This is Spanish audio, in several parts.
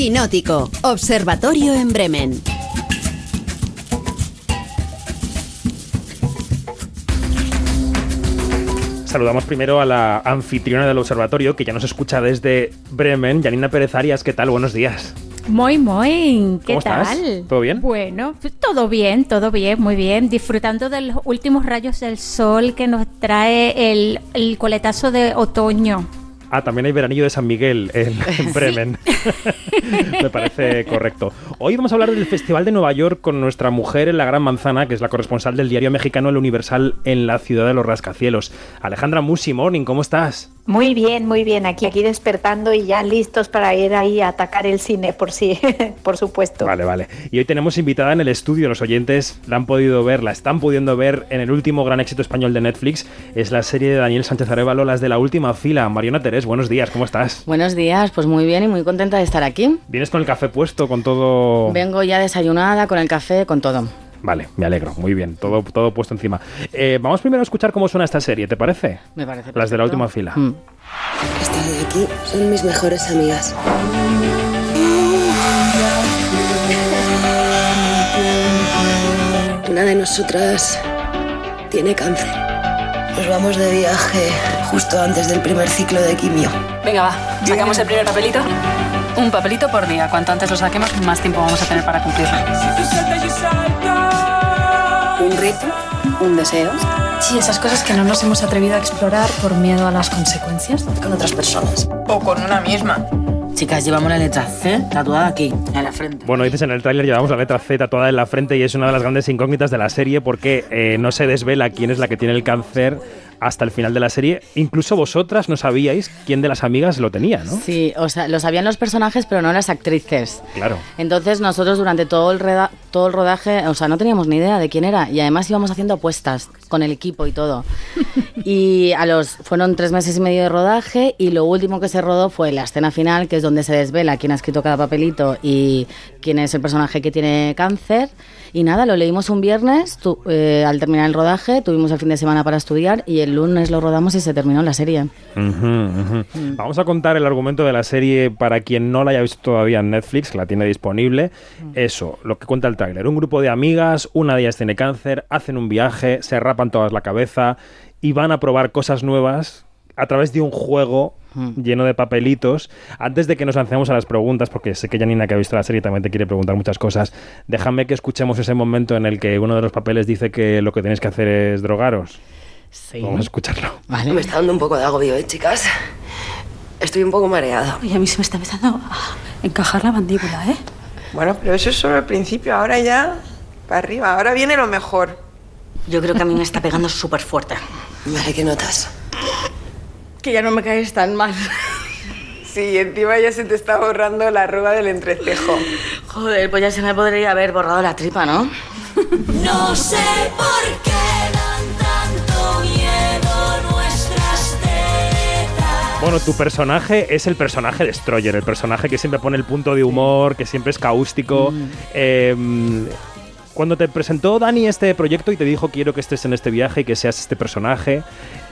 Quinótico, Observatorio en Bremen. Saludamos primero a la anfitriona del observatorio, que ya nos escucha desde Bremen, Janina Pérez Arias. ¿Qué tal? Buenos días. Muy, muy. ¿Qué ¿Cómo tal? estás? ¿Todo bien? Bueno, todo bien, todo bien, muy bien. Disfrutando de los últimos rayos del sol que nos trae el, el coletazo de otoño. Ah, también hay veranillo de San Miguel en, en Bremen. Me parece correcto. Hoy vamos a hablar del Festival de Nueva York con nuestra mujer en la Gran Manzana, que es la corresponsal del diario mexicano El Universal en la ciudad de los rascacielos. Alejandra Musi, morning, ¿cómo estás? Muy bien, muy bien. Aquí, aquí despertando y ya listos para ir ahí a atacar el cine, por sí, por supuesto. Vale, vale. Y hoy tenemos invitada en el estudio, los oyentes la han podido ver, la están pudiendo ver en el último gran éxito español de Netflix. Es la serie de Daniel Sánchez Arevalo, Las de la Última Fila. Mariona Terés, buenos días, ¿cómo estás? Buenos días, pues muy bien y muy contenta de estar aquí. ¿Vienes con el café puesto, con todo...? Vengo ya desayunada, con el café, con todo. Vale, me alegro, muy bien, todo, todo puesto encima. Eh, vamos primero a escuchar cómo suena esta serie, ¿te parece? Me parece Las de la última fila. Mm. Estas de aquí son mis mejores amigas. Una de nosotras tiene cáncer. Nos vamos de viaje justo antes del primer ciclo de quimio. Venga, va, sacamos el primer papelito. Un papelito por día. Cuanto antes lo saquemos, más tiempo vamos a tener para cumplirlo. Un reto, un deseo Sí, esas cosas que no nos hemos atrevido a explorar por miedo a las consecuencias. con otras personas. O con una misma. Chicas, llevamos la letra C tatuada aquí, en la frente. Bueno, dices en el tráiler llevamos la letra Z tatuada en la frente y es una de las grandes incógnitas de la serie porque eh, no se desvela quién es la que tiene el cáncer hasta el final de la serie. Incluso vosotras no sabíais quién de las amigas lo tenía, ¿no? Sí, o sea, lo sabían los personajes, pero no las actrices. Claro. Entonces nosotros durante todo el, reda- todo el rodaje, o sea, no teníamos ni idea de quién era y además íbamos haciendo apuestas con el equipo y todo. Y a los fueron tres meses y medio de rodaje y lo último que se rodó fue la escena final, que es donde se desvela quién ha escrito cada papelito y quién es el personaje que tiene cáncer. Y nada, lo leímos un viernes, tu- eh, al terminar el rodaje, tuvimos el fin de semana para estudiar y el lunes lo rodamos y se terminó la serie. Ujú. Vamos a contar el argumento de la serie para quien no la haya visto todavía en Netflix, que la tiene disponible. Eso, lo que cuenta el tráiler. Un grupo de amigas, una de ellas tiene cáncer, hacen un viaje, se rapan todas la cabeza y van a probar cosas nuevas a través de un juego lleno de papelitos. Antes de que nos lancemos a las preguntas, porque sé que Janina, que ha visto la serie, también te quiere preguntar muchas cosas, déjame que escuchemos ese momento en el que uno de los papeles dice que lo que tenéis que hacer es drogaros. Sí. Vamos a escucharlo. Vale. Me está dando un poco de agobio, ¿eh, chicas? Estoy un poco mareado. Y a mí se me está empezando a encajar la mandíbula, ¿eh? Bueno, pero eso es solo el principio, ahora ya para arriba, ahora viene lo mejor. Yo creo que a mí me está pegando súper fuerte. Vale, ¿qué notas? Que ya no me caes tan mal. Sí, encima ya se te está borrando la arruga del entrecejo. Joder, pues ya se me podría haber borrado la tripa, ¿no? No sé por qué Bueno, tu personaje es el personaje Destroyer, el personaje que siempre pone el punto de humor, que siempre es caústico. Eh, cuando te presentó Dani este proyecto y te dijo quiero que estés en este viaje y que seas este personaje,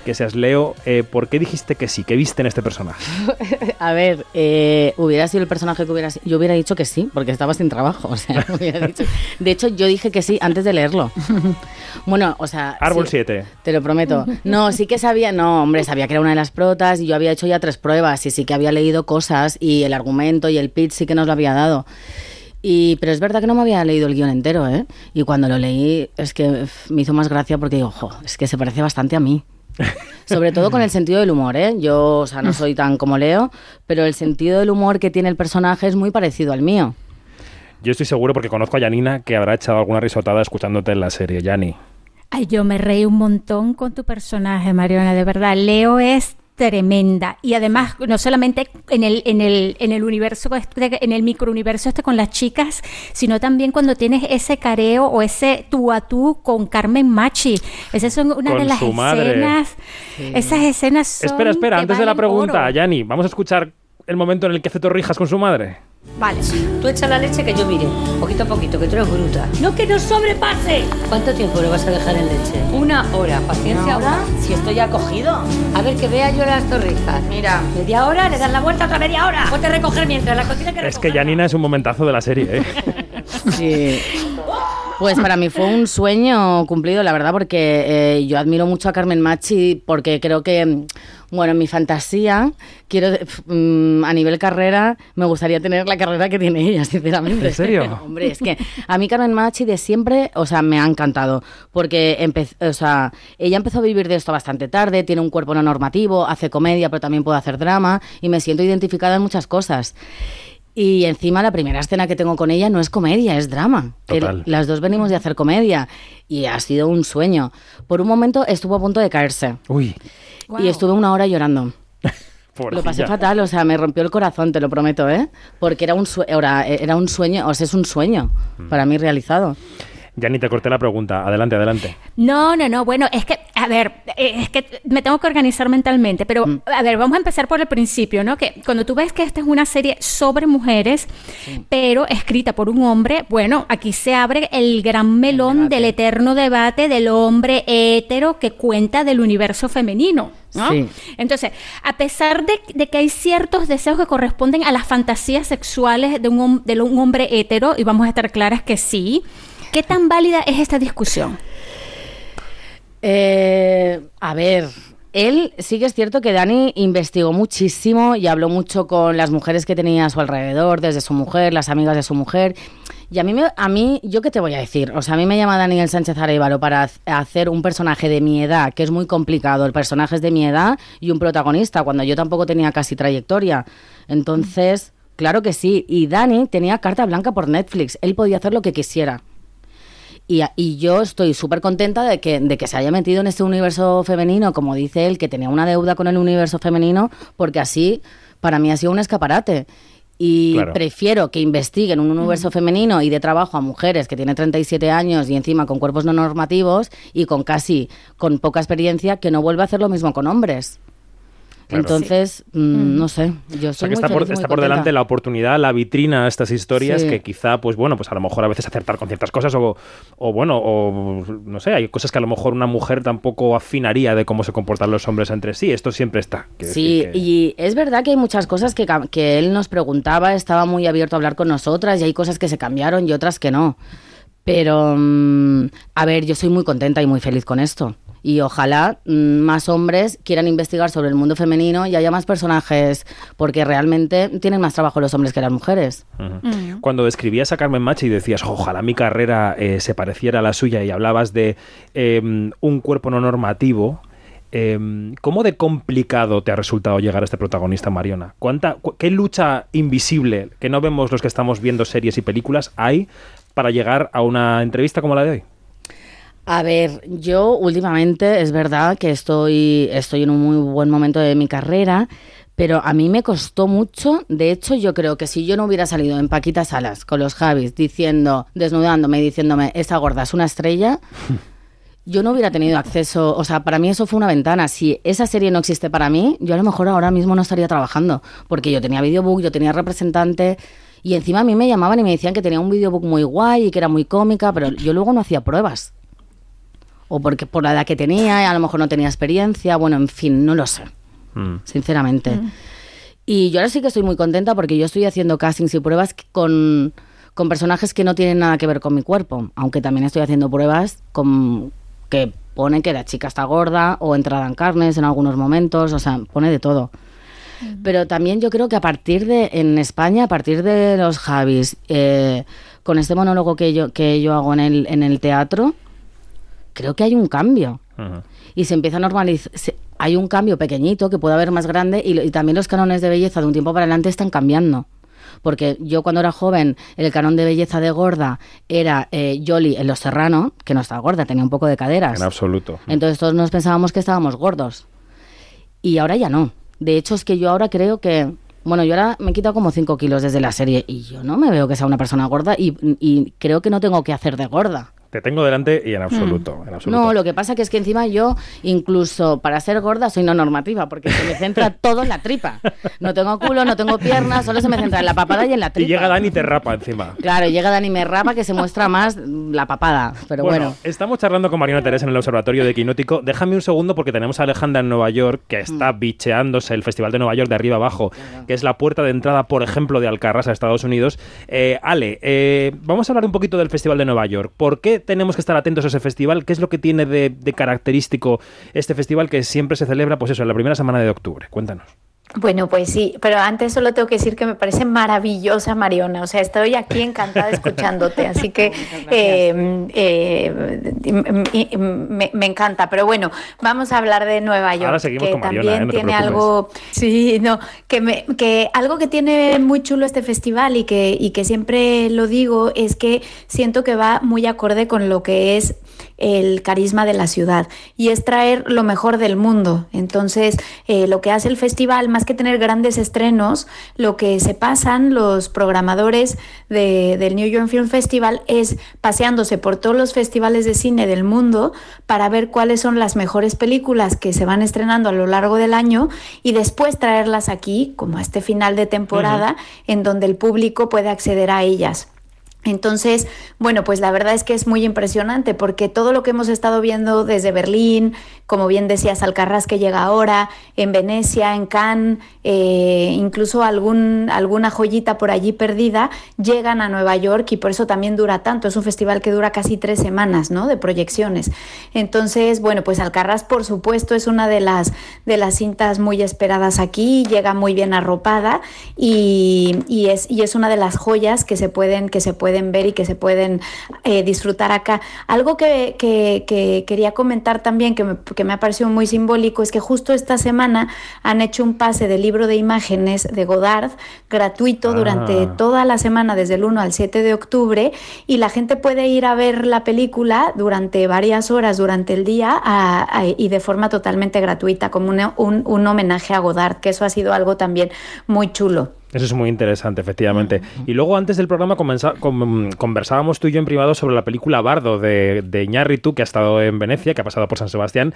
que seas Leo, eh, ¿por qué dijiste que sí? ¿Qué viste en este personaje? A ver, eh, hubiera sido el personaje que hubiera sido. Yo hubiera dicho que sí, porque estaba sin trabajo. O sea, hubiera dicho- De hecho, yo dije que sí antes de leerlo. Bueno, o sea. Árbol sí, 7. Te lo prometo. No, sí que sabía, no, hombre, sabía que era una de las protas y yo había hecho ya tres pruebas y sí que había leído cosas y el argumento y el pitch sí que nos lo había dado. Y, pero es verdad que no me había leído el guion entero, ¿eh? Y cuando lo leí es que me hizo más gracia porque digo, ojo, es que se parece bastante a mí. Sobre todo con el sentido del humor, ¿eh? Yo, o sea, no soy tan como Leo, pero el sentido del humor que tiene el personaje es muy parecido al mío. Yo estoy seguro porque conozco a Janina que habrá echado alguna risotada escuchándote en la serie, Yani. Ay, yo me reí un montón con tu personaje, Mariona, de verdad. Leo es tremenda. Y además no solamente en el en el en el universo este, en el microuniverso este con las chicas sino también cuando tienes ese careo o ese tú a tú con Carmen Machi. Esas son una Con de las escenas. Esas escenas son Espera, espera, antes de la pregunta. Yani, vamos a escuchar el momento en el que hace torrijas con su madre. Vale. Tú echa la leche que yo mire, poquito a poquito, que tú eres bruta. No que no sobrepase. ¿Cuánto tiempo lo vas a dejar en leche? Una hora, paciencia. ¿Una hora? Si esto ya ha cogido. A ver, que vea yo las torrijas. Mira. Media hora, le das la vuelta otra media hora. Ponte a recoger mientras la cocina que Es que Janina es un momentazo de la serie, ¿eh? Sí. Pues para mí fue un sueño cumplido, la verdad, porque eh, yo admiro mucho a Carmen Machi, porque creo que, mm, bueno, en mi fantasía, quiero, mm, a nivel carrera, me gustaría tener la carrera que tiene ella, sinceramente. ¿En serio? Hombre, es que a mí Carmen Machi de siempre, o sea, me ha encantado, porque o sea, ella empezó a vivir de esto bastante tarde, tiene un cuerpo no normativo, hace comedia, pero también puede hacer drama, y me siento identificada en muchas cosas. Y encima la primera escena que tengo con ella no es comedia, es drama. Total. El- las dos venimos de hacer comedia y ha sido un sueño. Por un momento estuvo a punto de caerse Uy, y estuve una hora llorando. Lo pasé fatal, o sea, me rompió el corazón, te lo prometo, ¿eh? Porque era un, sue- era, era un sueño, o sea, es un sueño Mm. para mí realizado. Jani, te corté la pregunta. Adelante, adelante. No, no, no. Bueno, es que, a ver, es que me tengo que organizar mentalmente, pero, a ver, vamos a empezar por el principio, ¿no? Que cuando tú ves que esta es una serie sobre mujeres, pero escrita por un hombre, bueno, aquí se abre el gran melón del eterno debate del hombre hétero que cuenta del universo femenino. ¿no? Sí. Entonces, a pesar de, de que hay ciertos deseos que corresponden a las fantasías sexuales de un, de un hombre hétero, y vamos a estar claras que sí, ¿qué tan válida es esta discusión? Eh, a ver, él sí que es cierto que Dani investigó muchísimo y habló mucho con las mujeres que tenía a su alrededor, desde su mujer, las amigas de su mujer. Y a mí, a mí, ¿yo qué te voy a decir? O sea, a mí me llama Daniel Sánchez Arevalo para hacer un personaje de mi edad, que es muy complicado. El personaje es de mi edad y un protagonista, cuando yo tampoco tenía casi trayectoria. Entonces, claro que sí. Y Dani tenía carta blanca por Netflix. Él podía hacer lo que quisiera. Y, y yo estoy súper contenta de que, de que se haya metido en este universo femenino, como dice él, que tenía una deuda con el universo femenino, porque así para mí ha sido un escaparate. Y Claro. prefiero que investiguen un universo femenino y de trabajo a mujeres que tienen 37 años y encima con cuerpos no normativos y con casi, con poca experiencia, que no vuelva a hacer lo mismo con hombres. Claro. Entonces, mm, no sé, yo O sea soy que muy está por, está delante la oportunidad, la vitrina a estas historias Sí. que quizá, pues bueno, pues a lo mejor a veces acertar con ciertas cosas o, o bueno, o no sé, hay cosas que a lo mejor una mujer tampoco afinaría de cómo se comportan los hombres entre sí. Esto siempre está. Quiero Sí, que- y es verdad que hay muchas cosas que, que él nos preguntaba, estaba muy abierto a hablar con nosotras y hay cosas que se cambiaron y otras que no. Pero, mm, a ver, yo soy muy contenta y muy feliz con esto. Y ojalá mm, más hombres quieran investigar sobre el mundo femenino y haya más personajes, porque realmente tienen más trabajo los hombres que las mujeres. Ujú. Cuando describías a Carmen Machi y decías, ojalá mi carrera eh, se pareciera a la suya y hablabas de eh, un cuerpo no normativo, eh, ¿cómo de complicado te ha resultado llegar a este protagonista, Mariona? ¿Cuánta, cu- ¿Qué lucha invisible que no vemos los que estamos viendo series y películas hay para llegar a una entrevista como la de hoy? A ver, yo últimamente es verdad que estoy, estoy en un muy buen momento de mi carrera, pero a mí me costó mucho. De hecho, yo creo que si yo no hubiera salido en Paquita Salas con los Javis diciendo, desnudándome y diciéndome, esta gorda es una estrella, yo no hubiera tenido acceso. O sea, para mí eso fue una ventana. Si esa serie no existe para mí, yo a lo mejor ahora mismo no estaría trabajando, porque yo tenía videobook, yo tenía representante. Y encima a mí me llamaban y me decían que tenía un videobook muy guay y que era muy cómica, pero yo luego no hacía pruebas o porque por la edad que tenía, a lo mejor no tenía experiencia, bueno, en fin, no lo sé, Mm. sinceramente. Y yo ahora sí que estoy muy contenta porque yo estoy haciendo castings y pruebas con, con personajes que no tienen nada que ver con mi cuerpo, aunque también estoy haciendo pruebas con que pone que la chica está gorda o entrada en carnes en algunos momentos, o sea, pone de todo. Pero también yo creo que a partir de, en España, a partir de los Javis, eh, con este monólogo que yo, que yo hago en el, en el teatro, creo que hay un cambio. Y se empieza a normalizar. Hay un cambio pequeñito que puede haber más grande y, también los cánones de belleza de un tiempo para adelante están cambiando. Porque yo cuando era joven, el canon de belleza de gorda era eh, en Los Serrano, que no estaba gorda, tenía un poco de caderas. En absoluto. Entonces todos nos pensábamos que estábamos gordos. Y ahora ya no. De hecho, es que yo ahora creo que. Bueno, yo ahora me he quitado como 5 kilos desde la serie y yo no me veo que sea una persona gorda y, y creo que no tengo que hacer de gorda. Te tengo delante y en absoluto, en absoluto. No, lo que pasa que es que encima yo, incluso para ser gorda, soy no normativa, porque se me centra todo en la tripa. No tengo culo, no tengo piernas, solo se me centra en la papada y en la Y tripa. llega Dani y te rapa encima. Claro, llega Dani y me rapa que se muestra más la papada, pero bueno. estamos charlando con Mariana Teresa en el Observatorio de Quinótico. Déjame un segundo porque tenemos a Alejandra en Nueva York que está Mm. bicheándose el Festival de Nueva York de arriba abajo, que es la puerta de entrada, por ejemplo, de Alcarrás a Estados Unidos. Eh, Ale, eh, vamos a hablar un poquito del Festival de Nueva York. ¿Por qué tenemos que estar atentos a ese festival? ¿Qué es lo que tiene de, de característico este festival que siempre se celebra, pues eso, en la primera semana de octubre? Cuéntanos. Bueno, pues sí, pero antes solo tengo que decir que me parece maravillosa Mariona, o sea, estoy aquí encantada escuchándote, así que eh, eh, y- me, me encanta, pero bueno, vamos a hablar de Nueva York, Ahora seguimos que con Mariona, también ¿eh? Te tiene algo, sí, no, que, me, que algo que tiene muy chulo este festival y que, y que siempre lo digo es que siento que va muy acorde con lo que es el carisma de la ciudad y es traer lo mejor del mundo. Entonces, eh, lo que hace el festival, más que tener grandes estrenos, lo que se pasan los programadores de- del New York Film Festival es paseándose por todos los festivales de cine del mundo para ver cuáles son las mejores películas que se van estrenando a lo largo del año y después traerlas aquí, como a este final de temporada, en donde el público puede acceder a ellas. Entonces, bueno, pues la verdad es que es muy impresionante porque todo lo que hemos estado viendo desde Berlín, como bien decías, Alcarrás que llega ahora, en Venecia, en Cannes, eh, incluso alguna joyita por allí perdida, llegan a Nueva York y por eso también dura tanto. Es un festival que dura casi tres semanas, ¿no? De proyecciones. Entonces, bueno, pues Alcarrás, por supuesto, es una de las, de las cintas muy esperadas aquí, llega muy bien arropada y, y es, y es una de las joyas que se pueden, que se pueden ver y que se pueden eh, disfrutar acá. Algo que, que- que quería comentar también, que me, que me ha parecido muy simbólico, es que justo esta semana han hecho un pase de libro de imágenes de Godard gratuito durante Ah. toda la semana, desde el 1 al 7 de octubre, y la gente puede ir a ver la película durante varias horas durante el día a- a- y de forma totalmente gratuita, como una- un, un homenaje a Godard, que eso ha sido algo también muy chulo. Eso es muy interesante, efectivamente. Y luego antes del programa conversábamos tú y yo en privado sobre la película Bardo de, de Iñárritu, que ha estado en Venecia, que ha pasado por San Sebastián,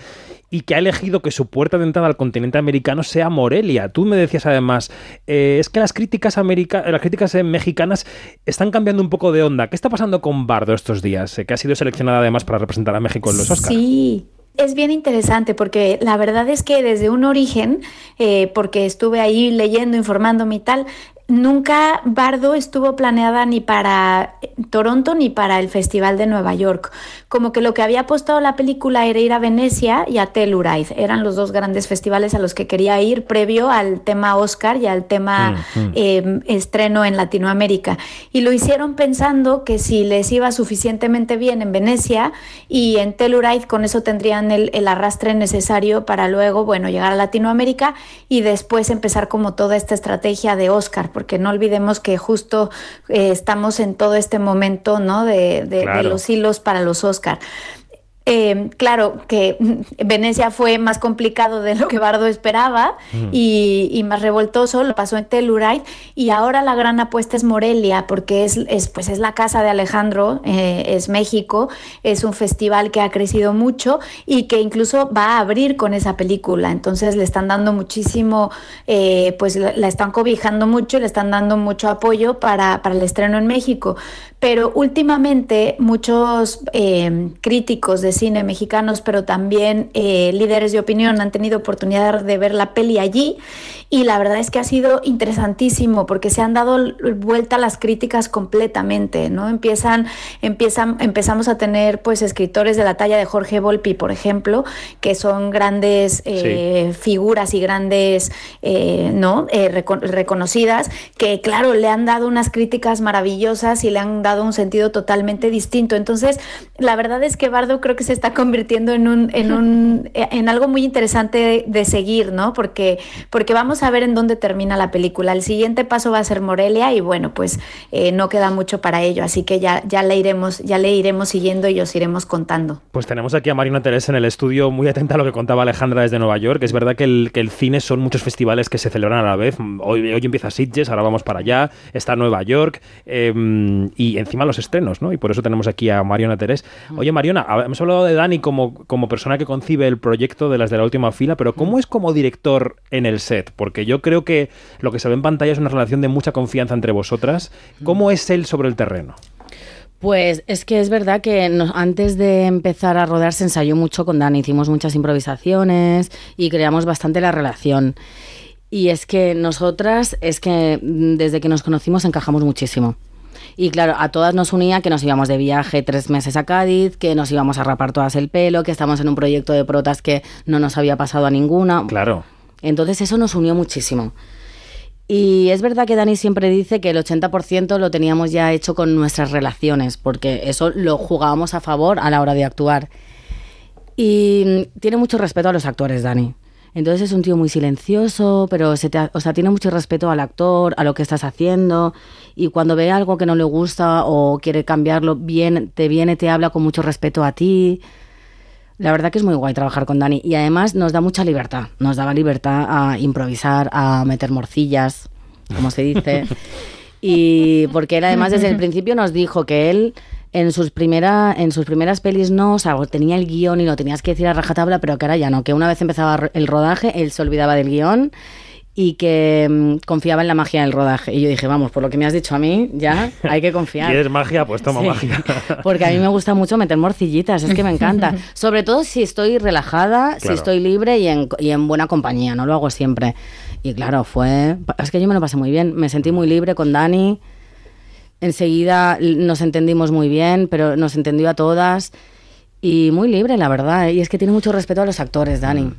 y que ha elegido que su puerta de entrada al continente americano sea Morelia. Tú me decías además, eh, es que las críticas, america- las críticas eh, mexicanas están cambiando un poco de onda. ¿Qué está pasando con Bardo estos días? Eh, que ha sido seleccionada además para representar a México en los Oscars. Sí. Es bien interesante porque la verdad es que desde un origen, eh, porque estuve ahí leyendo, informándome y tal, nunca Bardo estuvo planeada ni para Toronto ni para el Festival de Nueva York. Como que lo que había apostado la película era ir a Venecia y a Telluride. Eran los dos grandes festivales a los que quería ir previo al tema Oscar y al tema Mm, mm. eh, estreno en Latinoamérica. Y lo hicieron pensando que si les iba suficientemente bien en Venecia y en Telluride, con eso tendrían el, el arrastre necesario para luego, bueno, llegar a Latinoamérica y después empezar como toda esta estrategia de Oscar, porque no olvidemos que justo eh, estamos en todo este momento, ¿no? De, de- de los hilos para los Oscar. Eh, claro que Venecia fue más complicado de lo que Bardo esperaba Mm. y, y más revoltoso, lo pasó en Telluride y ahora la gran apuesta es Morelia porque es, es, pues es la casa de Alejandro, eh, es México, es un festival que ha crecido mucho y que incluso va a abrir con esa película, entonces le están dando muchísimo, eh, pues la, la están cobijando mucho, le están dando mucho apoyo para, para el estreno en México, pero últimamente muchos eh, críticos de cine mexicanos, pero también eh, líderes de opinión han tenido oportunidad de ver la peli allí y la verdad es que ha sido interesantísimo porque se han dado vuelta las críticas completamente, ¿no? Empiezan, empiezan, empezamos a tener pues escritores de la talla de Jorge Volpi, por ejemplo, que son grandes eh, figuras y grandes, eh, ¿no? Eh, reco- reconocidas, que claro, le han dado unas críticas maravillosas y le han dado un sentido totalmente distinto. Entonces, la verdad es que Bardo creo que se está convirtiendo en un, en un, en algo muy interesante de, de seguir, ¿no? Porque, porque vamos vamos a ver en dónde termina la película. El siguiente paso va a ser Morelia y bueno, pues eh, no queda mucho para ello, así que ya, ya le iremos, ya le iremos siguiendo y os iremos contando. Pues tenemos aquí a Marina Teresa en el estudio, muy atenta a lo que contaba Alejandra desde Nueva York. Es verdad que el, que el cine son muchos festivales que se celebran a la vez. Hoy, hoy empieza Sitges, ahora vamos para allá, está Nueva York eh, y encima los estrenos, ¿no? Y por eso tenemos aquí a Mariona Terés. Oye, Mariona, hemos hablado de Dani como, como persona que concibe el proyecto de las de la última fila, pero ¿cómo es como director en el set? Porque yo creo que lo que se ve en pantalla es una relación de mucha confianza entre vosotras. ¿Cómo es él sobre el terreno? Pues es que es verdad que nos- antes de empezar a rodar se ensayó mucho con Dani, hicimos muchas improvisaciones y creamos bastante la relación. Y es que nosotras, es que mm, desde que nos conocimos encajamos muchísimo. Y claro, a todas nos unía que nos íbamos de viaje tres meses a Cádiz, que nos íbamos a rapar todas el pelo, que estamos en un proyecto de protas que no nos había pasado a ninguna. Claro. Entonces eso nos unió muchísimo. Y es verdad que Dani siempre dice que el 80% lo teníamos ya hecho con nuestras relaciones, porque eso lo jugábamos a favor a la hora de actuar. Y tiene mucho respeto a los actores, Dani. Entonces es un tío muy silencioso, pero se te o sea, tiene mucho respeto al actor, a lo que estás haciendo. Y cuando ve algo que no le gusta o quiere cambiarlo, bien, te viene, te habla con mucho respeto a ti. La verdad que es muy guay trabajar con Dani y además nos da mucha libertad. Nos daba libertad a improvisar, a meter morcillas, como se dice. y porque él además desde el principio nos dijo que él en sus, primera, en sus primeras pelis no, o sea, tenía el guion y lo tenías que decir a rajatabla, pero que ahora ya no, que una vez empezaba el rodaje, él se olvidaba del guion y que mm, confiaba en la magia del rodaje. Y yo dije, vamos, por lo que me has dicho a mí, ya hay que confiar. ¿Quieres magia? Pues toma Sí. magia. Porque a mí me gusta mucho meter morcillitas, es que me encanta. Sobre todo si estoy relajada, si estoy libre y en, y en buena compañía, no lo hago siempre. Y claro, fue... Es que yo me lo pasé muy bien, me sentí muy libre con Dani. Enseguida nos entendimos muy bien, pero nos entendió a todas. Y muy libre, la verdad. ¿eh? Y es que tiene mucho respeto a los actores, Dani.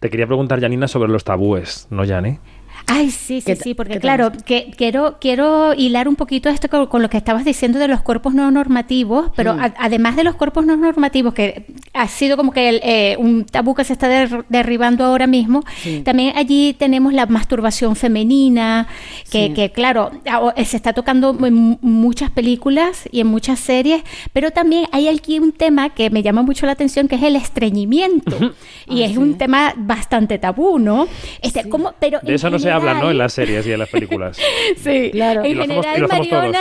Te quería preguntar, Janina, sobre los tabúes, ¿no, Jani? Ay, sí, sí, ¿Qué sí, porque claro, que quiero, quiero hilar un poquito esto con, con lo que estabas diciendo de los cuerpos no normativos, pero Mm. a- además de los cuerpos no normativos, que ha sido como que el, eh, un tabú que se está der- derribando ahora mismo, Sí. también allí tenemos la masturbación femenina, que, Sí. que claro, a- se está tocando en muchas películas y en muchas series, pero también hay aquí un tema que me llama mucho la atención, que es el estreñimiento, y Ah, es un tema bastante tabú, ¿no? Este, ¿cómo? Pero De eso no se habla, ¿no? En las series y en las películas. Sí, Claro. Y En general, hacemos. Mariona,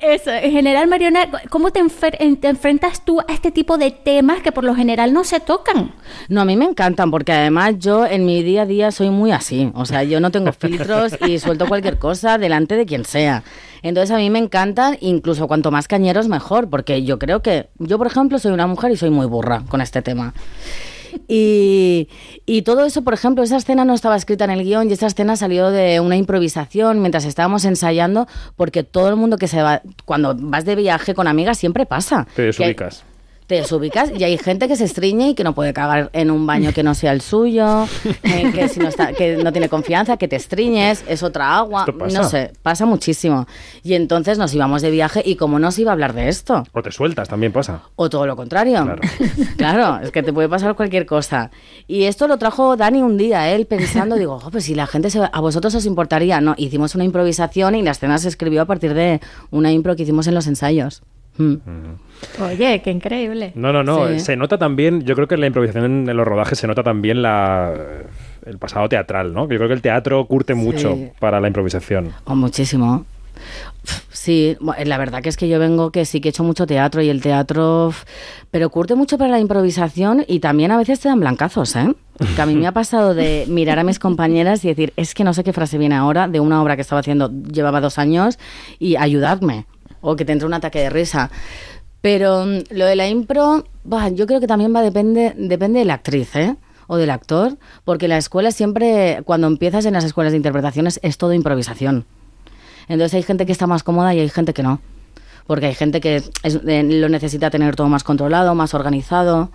eso, en general, Mariona, ¿cómo te, enfer- en- te enfrentas tú a este tipo de temas que por lo general no se tocan? No, a mí me encantan porque además yo en mi día a día soy muy así. O sea, yo no tengo filtros y suelto cualquier cosa delante de quien sea. Entonces a mí me encantan, incluso cuanto más cañeros mejor, porque yo creo que yo, por ejemplo, soy una mujer y soy muy burra con este tema. Y, y todo eso, por ejemplo, esa escena no estaba escrita en el guion y esa escena salió de una improvisación mientras estábamos ensayando, porque todo el mundo que se va, cuando vas de viaje con amigas siempre pasa. Te desubicas. Te desubicas y hay gente que se estriñe y que no puede cagar en un baño que no sea el suyo, eh, que, si no está, que no tiene confianza, que te estriñes, es otra agua, no sé, pasa muchísimo. Y entonces nos íbamos de viaje y como no se iba a hablar de esto, O te sueltas, también pasa. o todo lo contrario. Claro. Claro, es que te puede pasar cualquier cosa. Y esto lo trajo Dani un día, él pensando, digo, "Jo, pues si la gente se va- a vosotros os importaría. No, hicimos una improvisación y la escena se escribió a partir de una impro que hicimos en los ensayos. Mm. Oye, qué increíble. No, no, no. Sí. Se nota también, yo creo que en la improvisación en, los rodajes se nota también la, el pasado teatral, ¿no? Yo creo que el teatro curte mucho para la improvisación. Oh, muchísimo. Sí, bu- la verdad que es que yo vengo que sí que he hecho mucho teatro y el teatro, pero curte mucho para la improvisación y también a veces te dan blancazos, ¿eh? Que a mí me ha pasado de mirar a mis compañeras y decir, es que no sé qué frase viene ahora de una obra que estaba haciendo, llevaba dos años y ayudadme, o que te entre un ataque de risa. Pero mm, lo de la impro, bah, yo creo que también va depende, depende de la actriz, ¿eh? O del actor, porque la escuela siempre, cuando empiezas en las escuelas de interpretaciones, es todo improvisación. Entonces hay gente que está más cómoda y hay gente que no. Porque hay gente que es- eh, lo necesita tener todo más controlado, más organizado.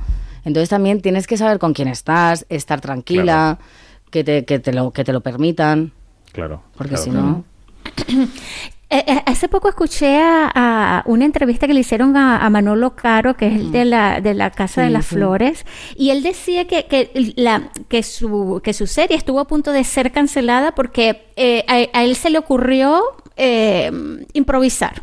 Entonces también tienes que saber con quién estás, estar tranquila, que, te, que, te lo, que te lo permitan. Claro. Porque claro, si claro. no... Eh, eh, hace poco escuché a, a una entrevista que le hicieron a, a Manolo Caro, que es el de la, de la Casa de las sí. Flores, y él decía que, que, la, que, su, que su serie estuvo a punto de ser cancelada porque eh, a, a él se le ocurrió eh, improvisar.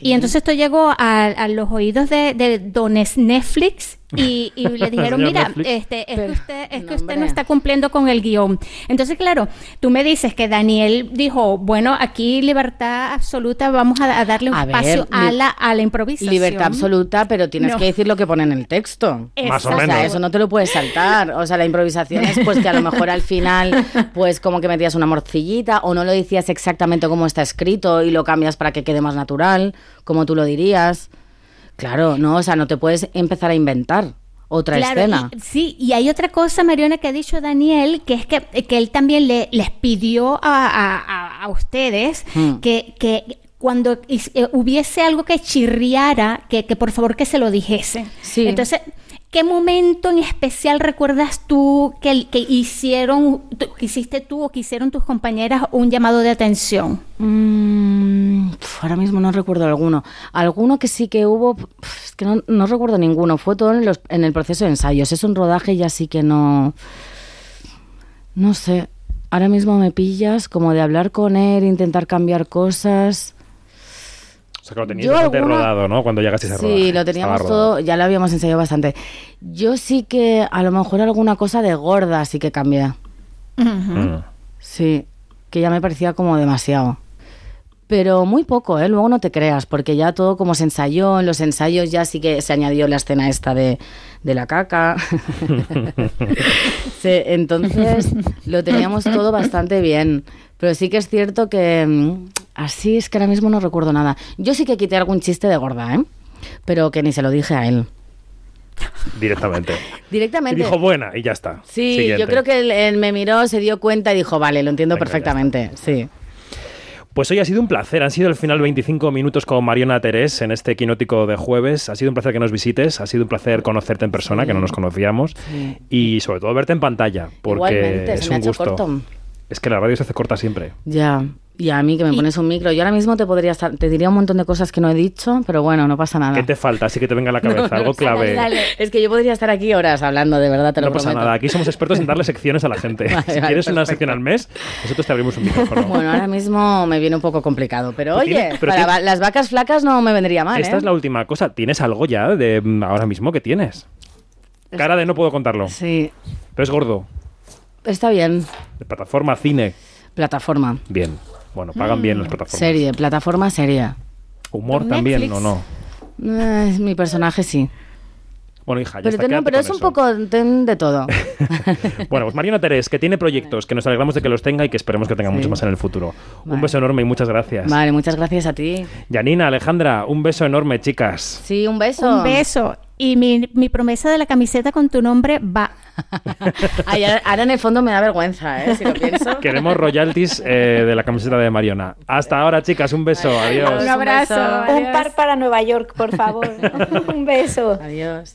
Y entonces esto llegó a, a los oídos de, de dones Netflix y, y le dijeron, mira, Netflix. este, es que usted, es no, que usted no está cumpliendo con el guion. Entonces, claro, tú me dices que Daniel dijo, bueno, aquí libertad absoluta, vamos a, a darle un A ver, espacio a, la, a la improvisación. Libertad absoluta, pero tienes No. que decir lo que pone en el texto. Más o O sea, menos. eso no te lo puedes saltar. O sea, la improvisación es pues que a lo mejor al final, pues como que metías una morcillita o no lo decías exactamente como está escrito y lo cambias para que quede más natural, como tú lo dirías. Claro, no, o sea, no te puedes empezar a inventar otra Claro, escena. y- sí, y hay otra cosa, Mariona, que ha dicho Daniel, que es que, que él también le, les pidió a, a- a- ustedes Hmm. que, que cuando eh, hubiese algo que chirriara, que, que por favor que se lo dijese. Sí. Entonces, ¿qué momento en especial recuerdas tú que, hicieron, que hiciste tú o que hicieron tus compañeras un llamado de atención? Mm, ahora mismo no recuerdo alguno. Alguno que sí que hubo, es que no, no recuerdo ninguno. Fue todo en, los- en el proceso de ensayos. Es un rodaje y así que no. No sé. Ahora mismo me pillas como de hablar con él, intentar cambiar cosas. O sea, que lo teníais Yo bastante alguna- rodado, ¿no? Cuando llegasteis a rodaje. Sí, lo teníamos Estaba todo, rodado. ya lo habíamos ensayado bastante. Yo sí que a lo mejor alguna cosa de gorda sí que cambié. Mm. Sí, que ya me parecía como demasiado. Pero muy poco, ¿eh? Luego no te creas, porque ya todo como se ensayó, en los ensayos ya sí que se añadió la escena esta de, de la caca. Sí, entonces lo teníamos todo bastante bien. Pero sí que es cierto que mm, así es que ahora mismo no recuerdo nada. Yo sí que quité algún chiste de gorda, ¿eh? Pero que ni se lo dije a él. Directamente. Y Directamente. dijo buena y ya está. Sí, Siguiente. yo creo que él, él me miró, se dio cuenta y dijo, vale, lo entiendo Venga, perfectamente. Sí. Pues hoy ha sido un placer. Han sido el final 25 minutos con Mariona Terés en este quinótico de jueves. Ha sido un placer que nos visites. Ha sido un placer conocerte en persona, que no nos conocíamos. Sí. Y sobre todo verte en pantalla, porque Igualmente, es se me ha un hecho gusto. corto. Es que la radio se hace corta siempre. Ya. Y a mí que me pones un micro. Yo ahora mismo te podría estar, te diría un montón de cosas que no he dicho, pero bueno, no pasa nada. ¿Qué te falta? Así que te venga a la cabeza. Algo clave. Es que yo podría estar aquí horas hablando, de verdad, te lo No pasa prometo. nada. Aquí somos expertos en darle secciones a la gente. Vale, si vale, quieres una sección al mes, nosotros te abrimos un micrófono. Bueno, ahora mismo me viene un poco complicado, pero Pero oye, tiene- pero para tiene- va- las vacas flacas no me vendría mal, Esta ¿eh? es la última cosa. ¿Tienes algo ya de mm, ahora mismo que tienes? Cara de no puedo contarlo. Sí, Pero es gordo. está bien. De plataforma, cine. Plataforma. Bien. Bueno, pagan bien las plataformas. Serie, plataforma seria. Humor ¿Con también, Netflix? ¿o no? Eh, mi personaje sí. Bueno, hija, ya Pero, está, te- no, quédate pero con es un poco ten de todo. Bueno, pues Mariana Terés, que tiene proyectos, que nos alegramos de que los tenga y que esperemos que tenga Sí. muchos más en el futuro. Un beso enorme y muchas gracias. Vale, muchas gracias a ti. Yanina, Alejandra, un beso enorme, chicas. Sí, un beso. Un beso. Y mi, mi promesa de la camiseta con tu nombre va. Ay, ahora en el fondo me da vergüenza, ¿eh? Si lo pienso. Queremos royalties eh, de la camiseta de Mariona. Hasta ahora, chicas, un beso. Adiós. Un abrazo. Un par para Nueva York, por favor. Un beso. Adiós.